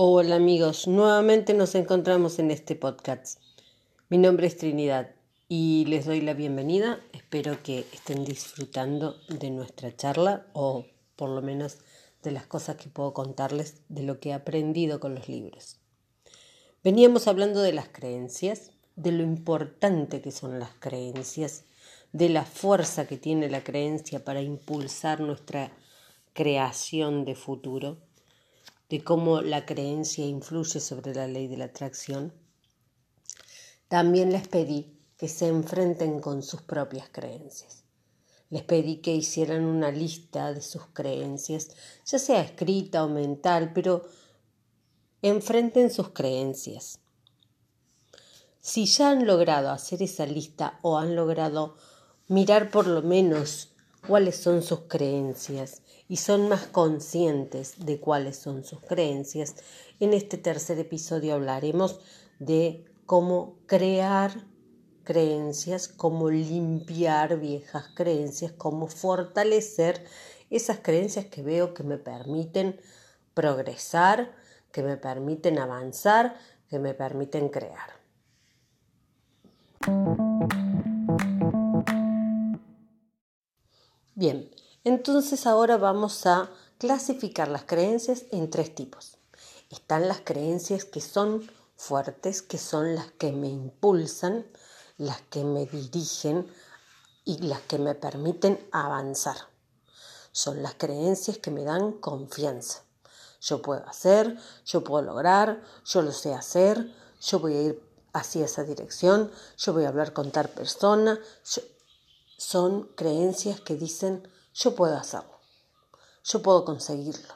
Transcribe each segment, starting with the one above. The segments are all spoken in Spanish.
Hola amigos, nuevamente nos encontramos en este podcast. Mi nombre es Trinidad y les doy la bienvenida. Espero que estén disfrutando de nuestra charla o por lo menos de las cosas que puedo contarles de lo que he aprendido con los libros. Veníamos hablando de las creencias, de lo importante que son las creencias, de la fuerza que tiene la creencia para impulsar nuestra creación de futuro de cómo la creencia influye sobre la ley de la atracción, también les pedí que se enfrenten con sus propias creencias. Les pedí que hicieran una lista de sus creencias, ya sea escrita o mental, pero enfrenten sus creencias. Si ya han logrado hacer esa lista o han logrado mirar por lo menos cuáles son sus creencias y son más conscientes de cuáles son sus creencias, en este tercer episodio hablaremos de cómo crear creencias, cómo limpiar viejas creencias, cómo fortalecer esas creencias que veo que me permiten progresar, que me permiten avanzar, que me permiten crear. Bien, entonces ahora vamos a clasificar las creencias en tres tipos. Están las creencias que son fuertes, que son las que me impulsan, las que me dirigen y las que me permiten avanzar. Son las creencias que me dan confianza. Yo puedo hacer, yo puedo lograr, yo lo sé hacer, yo voy a ir hacia esa dirección, yo voy a hablar con tal persona, son creencias que dicen yo puedo hacerlo, yo puedo conseguirlo,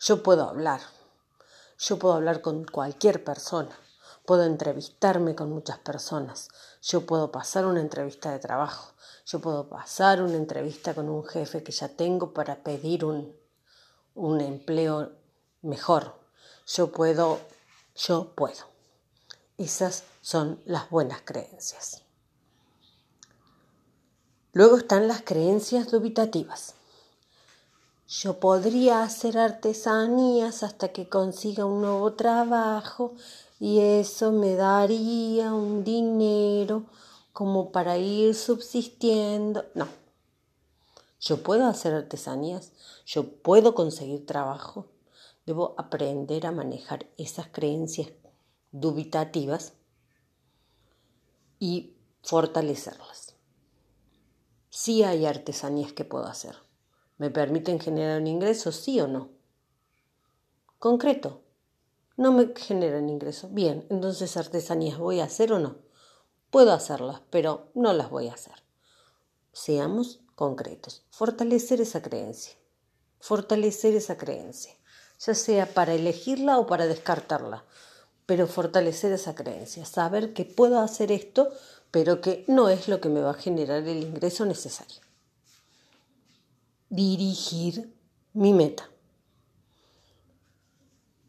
yo puedo hablar, yo puedo hablar con cualquier persona, puedo entrevistarme con muchas personas, yo puedo pasar una entrevista de trabajo, yo puedo pasar una entrevista con un jefe que ya tengo para pedir un, un empleo mejor, yo puedo, yo puedo. Esas son las buenas creencias. Luego están las creencias dubitativas. Yo podría hacer artesanías hasta que consiga un nuevo trabajo y eso me daría un dinero como para ir subsistiendo. No. Yo puedo hacer artesanías, yo puedo conseguir trabajo. Debo aprender a manejar esas creencias dubitativas y fortalecerlas sí hay artesanías que puedo hacer. ¿Me permiten generar un ingreso, sí o no? Concreto. No me generan ingreso. Bien, entonces artesanías voy a hacer o no. Puedo hacerlas, pero no las voy a hacer. Seamos concretos. Fortalecer esa creencia. Fortalecer esa creencia. Ya sea para elegirla o para descartarla. Pero fortalecer esa creencia. Saber que puedo hacer esto pero que no es lo que me va a generar el ingreso necesario. Dirigir mi meta.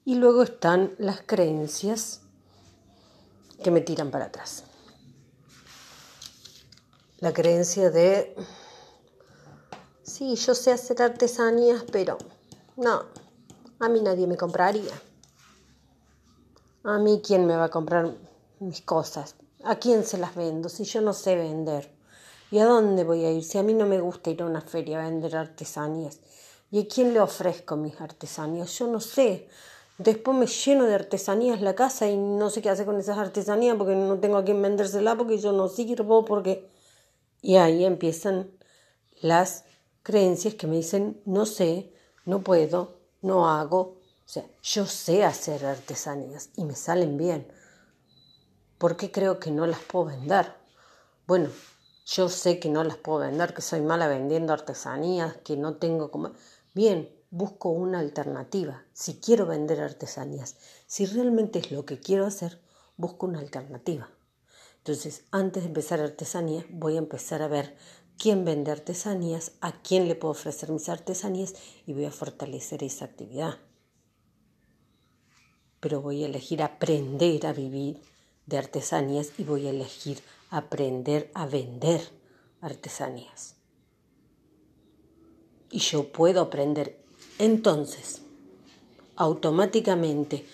Y luego están las creencias que me tiran para atrás. La creencia de, sí, yo sé hacer artesanías, pero no, a mí nadie me compraría. A mí, ¿quién me va a comprar mis cosas? ¿A quién se las vendo si yo no sé vender? ¿Y a dónde voy a ir si a mí no me gusta ir a una feria a vender artesanías? ¿Y a quién le ofrezco mis artesanías? Yo no sé. Después me lleno de artesanías la casa y no sé qué hacer con esas artesanías porque no tengo a quién vendérsela porque yo no sirvo, porque... Y ahí empiezan las creencias que me dicen no sé, no puedo, no hago. O sea, yo sé hacer artesanías y me salen bien ¿Por qué creo que no las puedo vender? Bueno, yo sé que no las puedo vender, que soy mala vendiendo artesanías, que no tengo como... Bien, busco una alternativa. Si quiero vender artesanías, si realmente es lo que quiero hacer, busco una alternativa. Entonces, antes de empezar artesanías, voy a empezar a ver quién vende artesanías, a quién le puedo ofrecer mis artesanías y voy a fortalecer esa actividad. Pero voy a elegir aprender a vivir de artesanías y voy a elegir aprender a vender artesanías. y yo puedo aprender. Entonces, automáticamente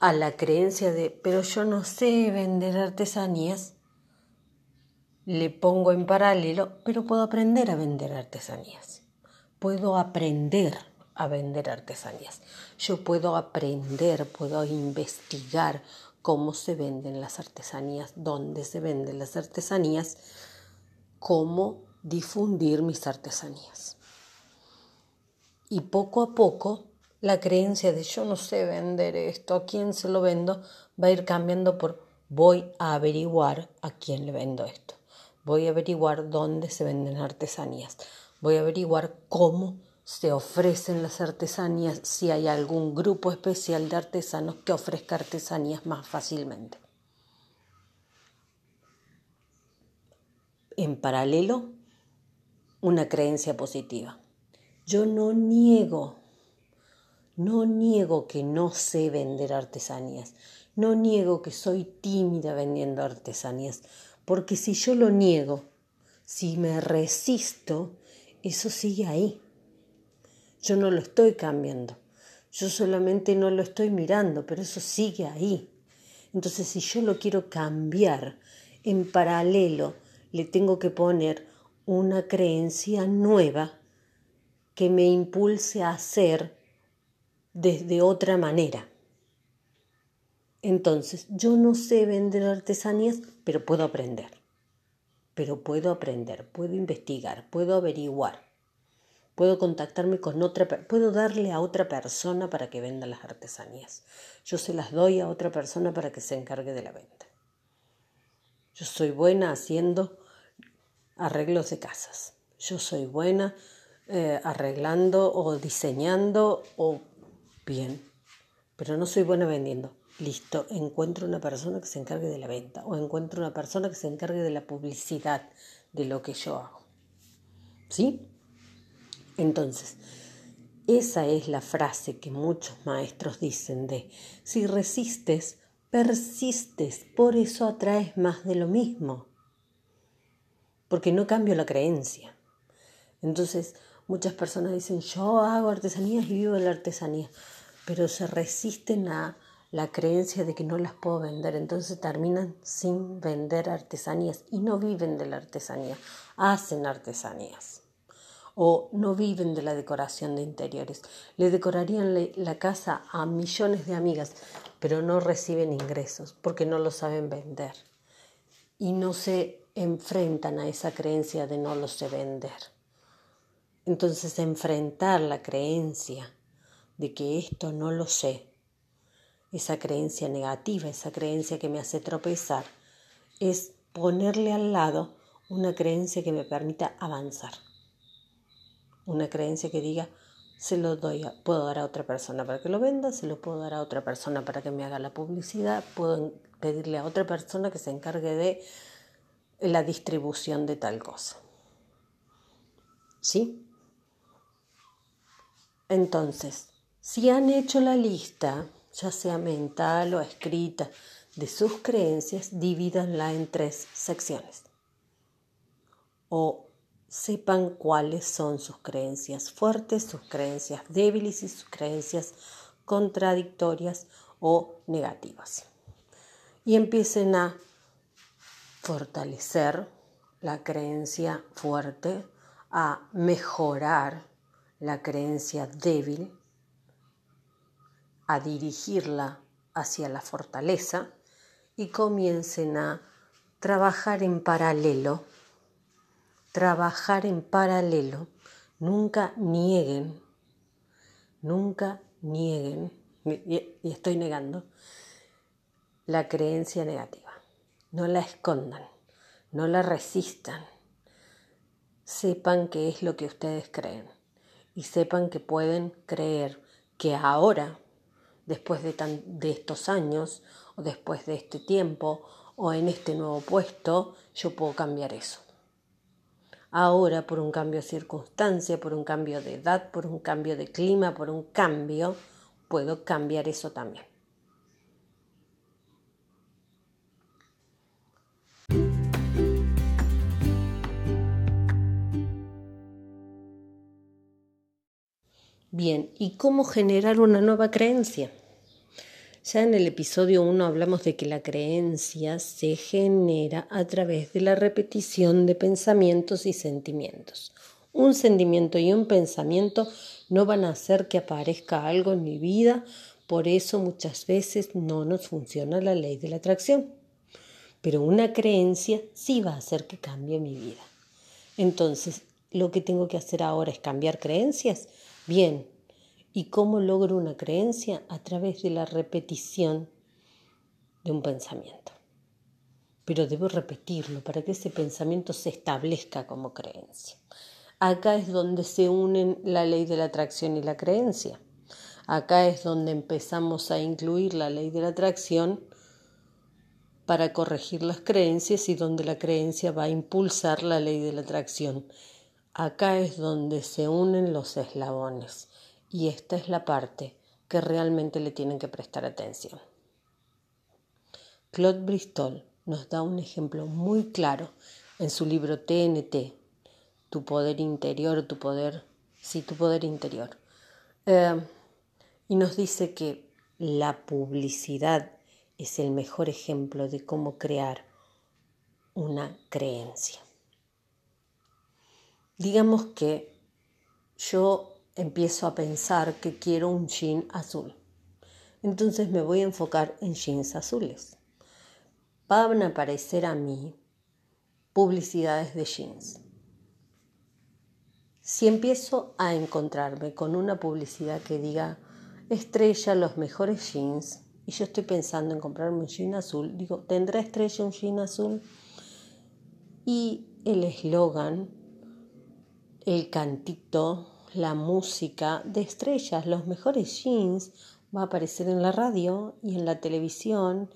a la creencia de, pero yo no sé vender artesanías, le pongo en paralelo, pero puedo aprender a vender artesanías. Puedo aprender a vender artesanías. Yo puedo aprender, puedo investigar cómo se venden las artesanías, dónde se venden las artesanías, cómo difundir mis artesanías. Y poco a poco la creencia de yo no sé vender esto, a quién se lo vendo, va a ir cambiando por voy a averiguar a quién le vendo esto. Voy a averiguar dónde se venden artesanías. Voy a averiguar cómo se ofrecen las artesanías, si hay algún grupo especial de artesanos que ofrezca artesanías más fácilmente. En paralelo, una creencia positiva. Yo no niego, no niego que no sé vender artesanías, no niego que soy tímida vendiendo artesanías, porque si yo lo niego, si me resisto, eso sigue ahí. Yo no lo estoy cambiando. Yo solamente no lo estoy mirando, pero eso sigue ahí. Entonces, si yo lo quiero cambiar, en paralelo le tengo que poner una creencia nueva que me impulse a hacer desde otra manera. Entonces, yo no sé vender artesanías, pero puedo aprender. Pero puedo aprender, puedo investigar, puedo averiguar puedo contactarme con otra, puedo darle a otra persona para que venda las artesanías. Yo se las doy a otra persona para que se encargue de la venta. Yo soy buena haciendo arreglos de casas. Yo soy buena eh, arreglando o diseñando o bien, pero no soy buena vendiendo. Listo, encuentro una persona que se encargue de la venta o encuentro una persona que se encargue de la publicidad de lo que yo hago. ¿Sí? Entonces, esa es la frase que muchos maestros dicen de, si resistes, persistes, por eso atraes más de lo mismo, porque no cambio la creencia. Entonces, muchas personas dicen, yo hago artesanías y vivo de la artesanía, pero se resisten a la creencia de que no las puedo vender, entonces terminan sin vender artesanías y no viven de la artesanía, hacen artesanías o no viven de la decoración de interiores. Le decorarían la casa a millones de amigas, pero no reciben ingresos porque no lo saben vender y no se enfrentan a esa creencia de no lo sé vender. Entonces enfrentar la creencia de que esto no lo sé, esa creencia negativa, esa creencia que me hace tropezar, es ponerle al lado una creencia que me permita avanzar una creencia que diga, se lo doy, puedo dar a otra persona para que lo venda, se lo puedo dar a otra persona para que me haga la publicidad, puedo pedirle a otra persona que se encargue de la distribución de tal cosa. ¿Sí? Entonces, si han hecho la lista, ya sea mental o escrita, de sus creencias, divídanla en tres secciones. O sepan cuáles son sus creencias fuertes, sus creencias débiles y sus creencias contradictorias o negativas. Y empiecen a fortalecer la creencia fuerte, a mejorar la creencia débil, a dirigirla hacia la fortaleza y comiencen a trabajar en paralelo trabajar en paralelo, nunca nieguen, nunca nieguen, y estoy negando, la creencia negativa. No la escondan, no la resistan. Sepan qué es lo que ustedes creen y sepan que pueden creer que ahora, después de, de estos años o después de este tiempo o en este nuevo puesto, yo puedo cambiar eso ahora por un cambio de circunstancia, por un cambio de edad, por un cambio de clima, por un cambio, puedo cambiar eso también. Bien, ¿y cómo generar una nueva creencia? Ya en el episodio 1 hablamos de que la creencia se genera a través de la repetición de pensamientos y sentimientos. Un sentimiento y un pensamiento no van a hacer que aparezca algo en mi vida, por eso muchas veces no nos funciona la ley de la atracción. Pero una creencia sí va a hacer que cambie mi vida. Entonces, lo que tengo que hacer ahora es cambiar creencias. Bien, ¿y cómo logro una creencia? A través de la repetición de un pensamiento. Pero debo repetirlo para que ese pensamiento se establezca como creencia. Acá es donde se unen la ley de la atracción y la creencia. Acá es donde empezamos a incluir la ley de la atracción para corregir las creencias y donde la creencia va a impulsar la ley de la atracción. Acá es donde se unen los eslabones y esta es la parte que realmente le tienen que prestar atención. Claude Bristol nos da un ejemplo muy claro en su libro TNT, Tu poder interior, tu poder, sí, tu poder interior. Eh, y nos dice que la publicidad es el mejor ejemplo de cómo crear una creencia. Digamos que yo empiezo a pensar que quiero un jean azul. Entonces me voy a enfocar en jeans azules. Van a aparecer a mí publicidades de jeans. Si empiezo a encontrarme con una publicidad que diga estrella los mejores jeans y yo estoy pensando en comprarme un jean azul, digo, ¿tendrá estrella un jean azul? Y el eslogan, el cantito, la música de estrellas, los mejores jeans, va a aparecer en la radio y en la televisión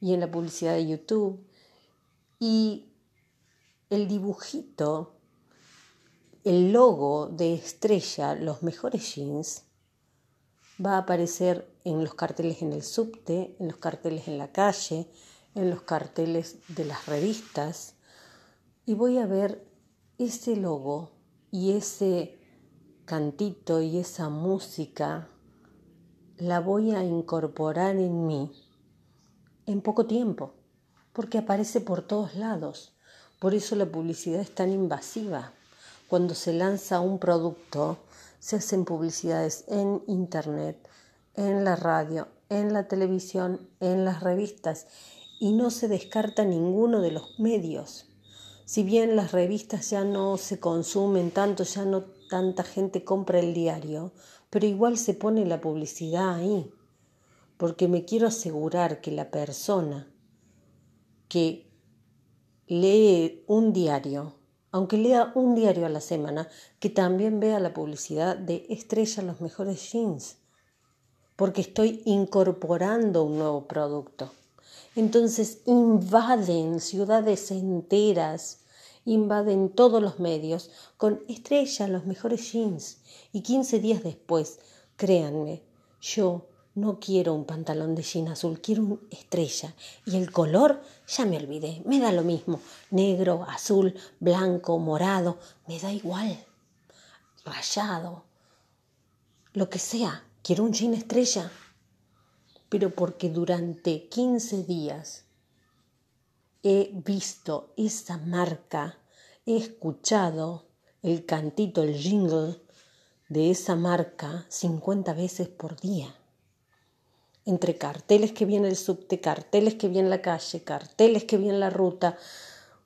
y en la publicidad de YouTube. Y el dibujito, el logo de estrella, los mejores jeans, va a aparecer en los carteles en el subte, en los carteles en la calle, en los carteles de las revistas y voy a ver ese logo y ese cantito y esa música la voy a incorporar en mí en poco tiempo, porque aparece por todos lados. Por eso la publicidad es tan invasiva. Cuando se lanza un producto, se hacen publicidades en Internet, en la radio, en la televisión, en las revistas y no se descarta ninguno de los medios. Si bien las revistas ya no se consumen tanto, ya no tanta gente compra el diario, pero igual se pone la publicidad ahí, porque me quiero asegurar que la persona que lee un diario aunque lea un diario a la semana, que también vea la publicidad de Estrella los mejores jeans, porque estoy incorporando un nuevo producto. Entonces invaden ciudades enteras, invaden todos los medios con Estrella los mejores jeans. Y 15 días después, créanme, yo no quiero un pantalón de jean azul, quiero una estrella. Y el color, ya me olvidé, me da lo mismo. Negro, azul, blanco, morado, me da igual. Rayado, lo que sea, quiero un jean estrella. Pero porque durante 15 días he visto esa marca, he escuchado el cantito, el jingle de esa marca 50 veces por día entre carteles que viene el subte, carteles que viene la calle, carteles que viene la ruta,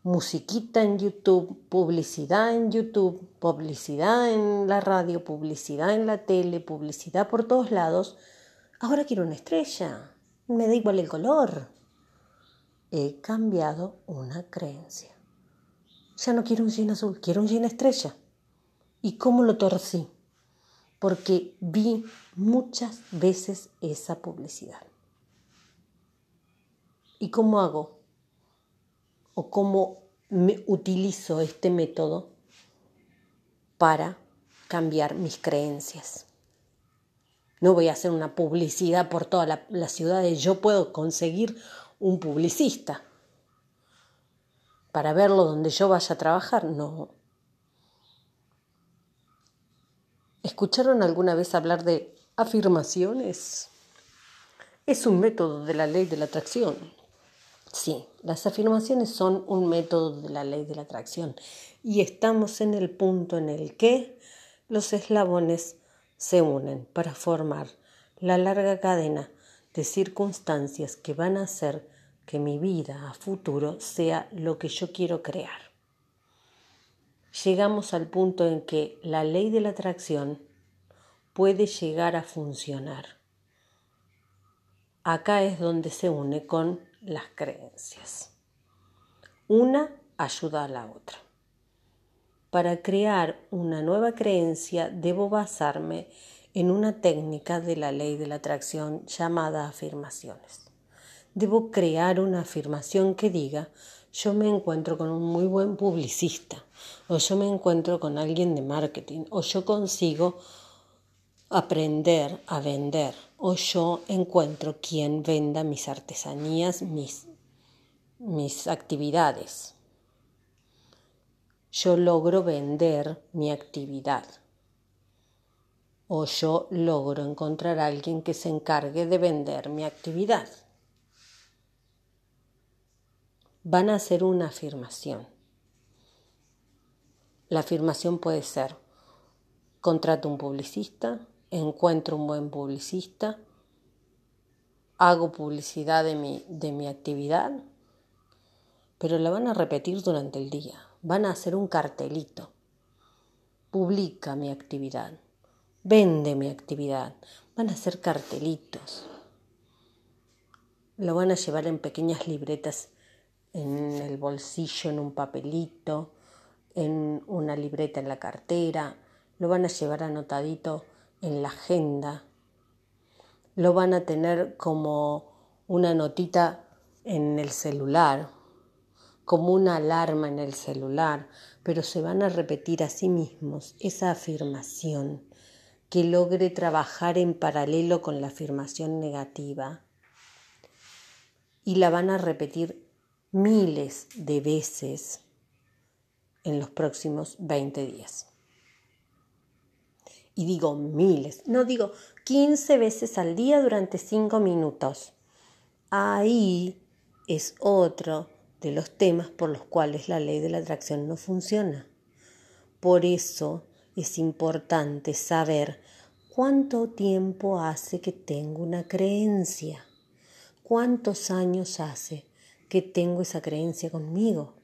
musiquita en YouTube, publicidad en YouTube, publicidad en la radio, publicidad en la tele, publicidad por todos lados. Ahora quiero una estrella, me da igual el color. He cambiado una creencia. Ya no quiero un jean azul, quiero un jean estrella. ¿Y cómo lo torcí? porque vi muchas veces esa publicidad. ¿Y cómo hago? ¿O cómo me utilizo este método para cambiar mis creencias? No voy a hacer una publicidad por todas las la ciudades. Yo puedo conseguir un publicista para verlo donde yo vaya a trabajar. No, ¿Escucharon alguna vez hablar de afirmaciones? Es un método de la ley de la atracción. Sí, las afirmaciones son un método de la ley de la atracción y estamos en el punto en el que los eslabones se unen para formar la larga cadena de circunstancias que van a hacer que mi vida a futuro sea lo que yo quiero crear llegamos al punto en que la ley de la atracción puede llegar a funcionar. Acá es donde se une con las creencias. Una ayuda a la otra. Para crear una nueva creencia debo basarme en una técnica de la ley de la atracción llamada afirmaciones. Debo crear una afirmación que diga yo me encuentro con un muy buen publicista, o yo me encuentro con alguien de marketing, o yo consigo aprender a vender, o yo encuentro quien venda mis artesanías, mis, mis actividades. Yo logro vender mi actividad. O yo logro encontrar a alguien que se encargue de vender mi actividad van a hacer una afirmación. La afirmación puede ser, contrato un publicista, encuentro un buen publicista, hago publicidad de mi, de mi actividad, pero la van a repetir durante el día, van a hacer un cartelito, publica mi actividad, vende mi actividad, van a hacer cartelitos, lo van a llevar en pequeñas libretas en el bolsillo, en un papelito, en una libreta en la cartera, lo van a llevar anotadito en la agenda, lo van a tener como una notita en el celular, como una alarma en el celular, pero se van a repetir a sí mismos esa afirmación que logre trabajar en paralelo con la afirmación negativa. Y la van a repetir miles de veces en los próximos 20 días. Y digo miles, no digo 15 veces al día durante 5 minutos. Ahí es otro de los temas por los cuales la ley de la atracción no funciona. Por eso es importante saber cuánto tiempo hace que tengo una creencia, cuántos años hace que tengo esa creencia conmigo.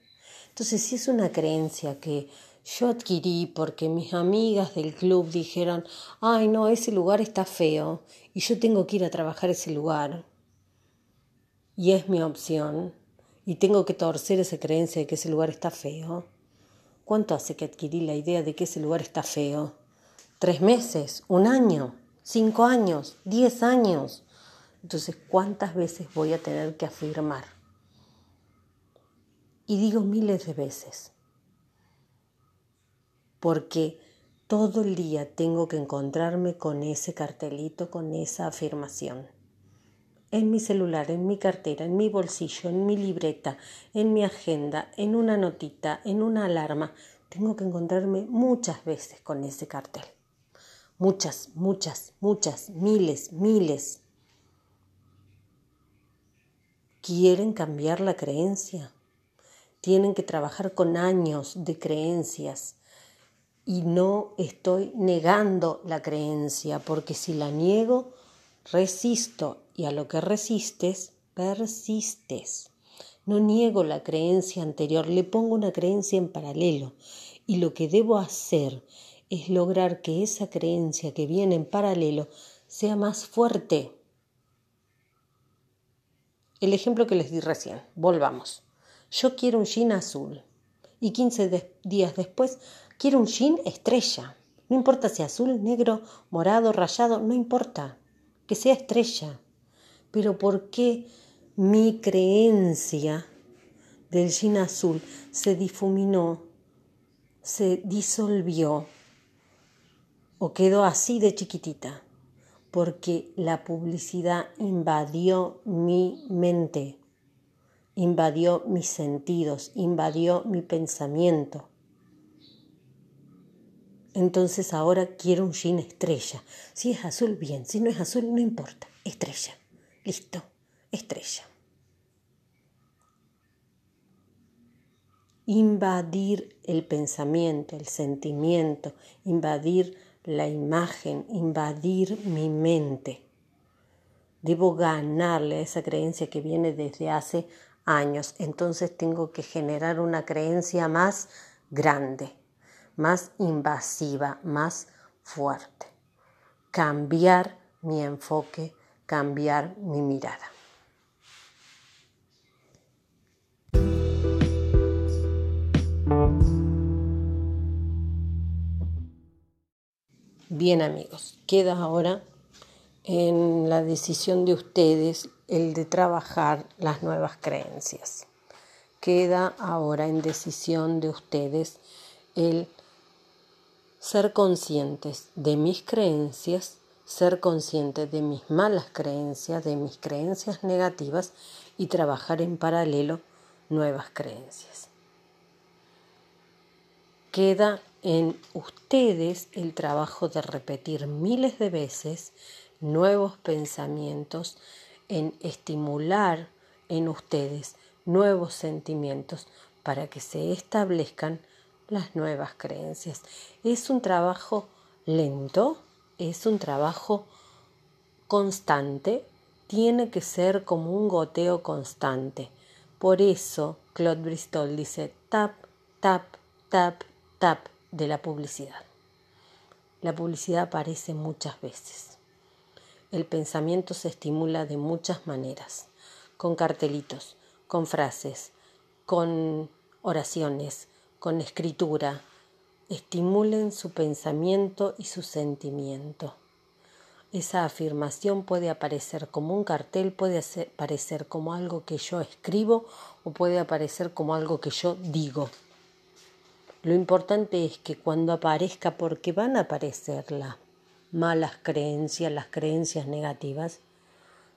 Entonces, si es una creencia que yo adquirí porque mis amigas del club dijeron, ay no, ese lugar está feo y yo tengo que ir a trabajar ese lugar y es mi opción y tengo que torcer esa creencia de que ese lugar está feo. ¿Cuánto hace que adquirí la idea de que ese lugar está feo? ¿Tres meses? ¿Un año? ¿Cinco años? ¿Diez años? Entonces, ¿cuántas veces voy a tener que afirmar? Y digo miles de veces, porque todo el día tengo que encontrarme con ese cartelito, con esa afirmación. En mi celular, en mi cartera, en mi bolsillo, en mi libreta, en mi agenda, en una notita, en una alarma. Tengo que encontrarme muchas veces con ese cartel. Muchas, muchas, muchas, miles, miles. ¿Quieren cambiar la creencia? Tienen que trabajar con años de creencias y no estoy negando la creencia, porque si la niego, resisto y a lo que resistes, persistes. No niego la creencia anterior, le pongo una creencia en paralelo y lo que debo hacer es lograr que esa creencia que viene en paralelo sea más fuerte. El ejemplo que les di recién, volvamos yo quiero un jean azul. Y 15 días después, quiero un jean estrella. No importa si azul, negro, morado, rayado, no importa. Que sea estrella. Pero ¿por qué mi creencia del jean azul se difuminó, se disolvió o quedó así de chiquitita? Porque la publicidad invadió mi mente invadió mis sentidos, invadió mi pensamiento. Entonces ahora quiero un jean estrella. Si es azul, bien. Si no es azul, no importa. Estrella. Listo. Estrella. Invadir el pensamiento, el sentimiento, invadir la imagen, invadir mi mente. Debo ganarle a esa creencia que viene desde hace Entonces tengo que generar una creencia más grande, más invasiva, más fuerte. Cambiar mi enfoque, cambiar mi mirada. Bien amigos, queda ahora en la decisión de ustedes el de trabajar las nuevas creencias. Queda ahora en decisión de ustedes el ser conscientes de mis creencias, ser conscientes de mis malas creencias, de mis creencias negativas y trabajar en paralelo nuevas creencias. Queda en ustedes el trabajo de repetir miles de veces nuevos pensamientos, en estimular en ustedes nuevos sentimientos para que se establezcan las nuevas creencias. Es un trabajo lento, es un trabajo constante, tiene que ser como un goteo constante. Por eso Claude Bristol dice tap, tap, tap, tap de la publicidad. La publicidad aparece muchas veces. El pensamiento se estimula de muchas maneras, con cartelitos, con frases, con oraciones, con escritura. Estimulen su pensamiento y su sentimiento. Esa afirmación puede aparecer como un cartel, puede aparecer como algo que yo escribo o puede aparecer como algo que yo digo. Lo importante es que cuando aparezca, porque van a aparecer las malas creencias, las creencias negativas,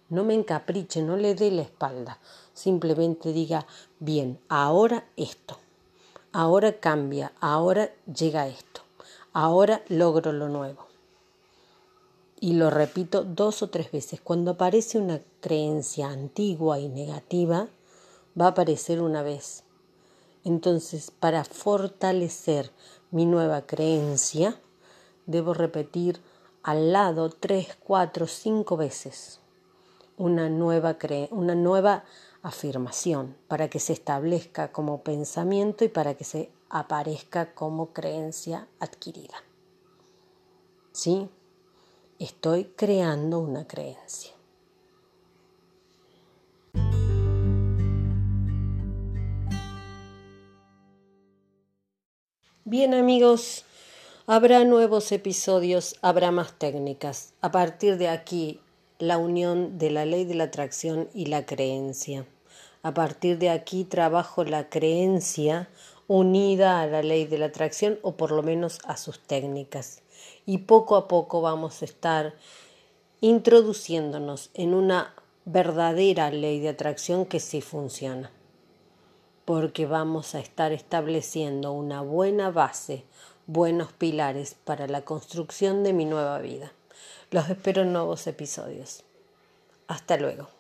no me encapriche, no le dé la espalda, simplemente diga, bien, ahora esto, ahora cambia, ahora llega esto, ahora logro lo nuevo. Y lo repito dos o tres veces, cuando aparece una creencia antigua y negativa, va a aparecer una vez, entonces, para fortalecer mi nueva creencia, debo repetir al lado tres, cuatro, cinco veces una nueva, una nueva afirmación para que se establezca como pensamiento y para que se aparezca como creencia adquirida. ¿Sí? Estoy creando una creencia. Bien amigos, habrá nuevos episodios, habrá más técnicas. A partir de aquí, la unión de la ley de la atracción y la creencia. A partir de aquí trabajo la creencia unida a la ley de la atracción o por lo menos a sus técnicas. Y poco a poco vamos a estar introduciéndonos en una verdadera ley de atracción que sí funciona porque vamos a estar estableciendo una buena base, buenos pilares para la construcción de mi nueva vida. Los espero en nuevos episodios. Hasta luego.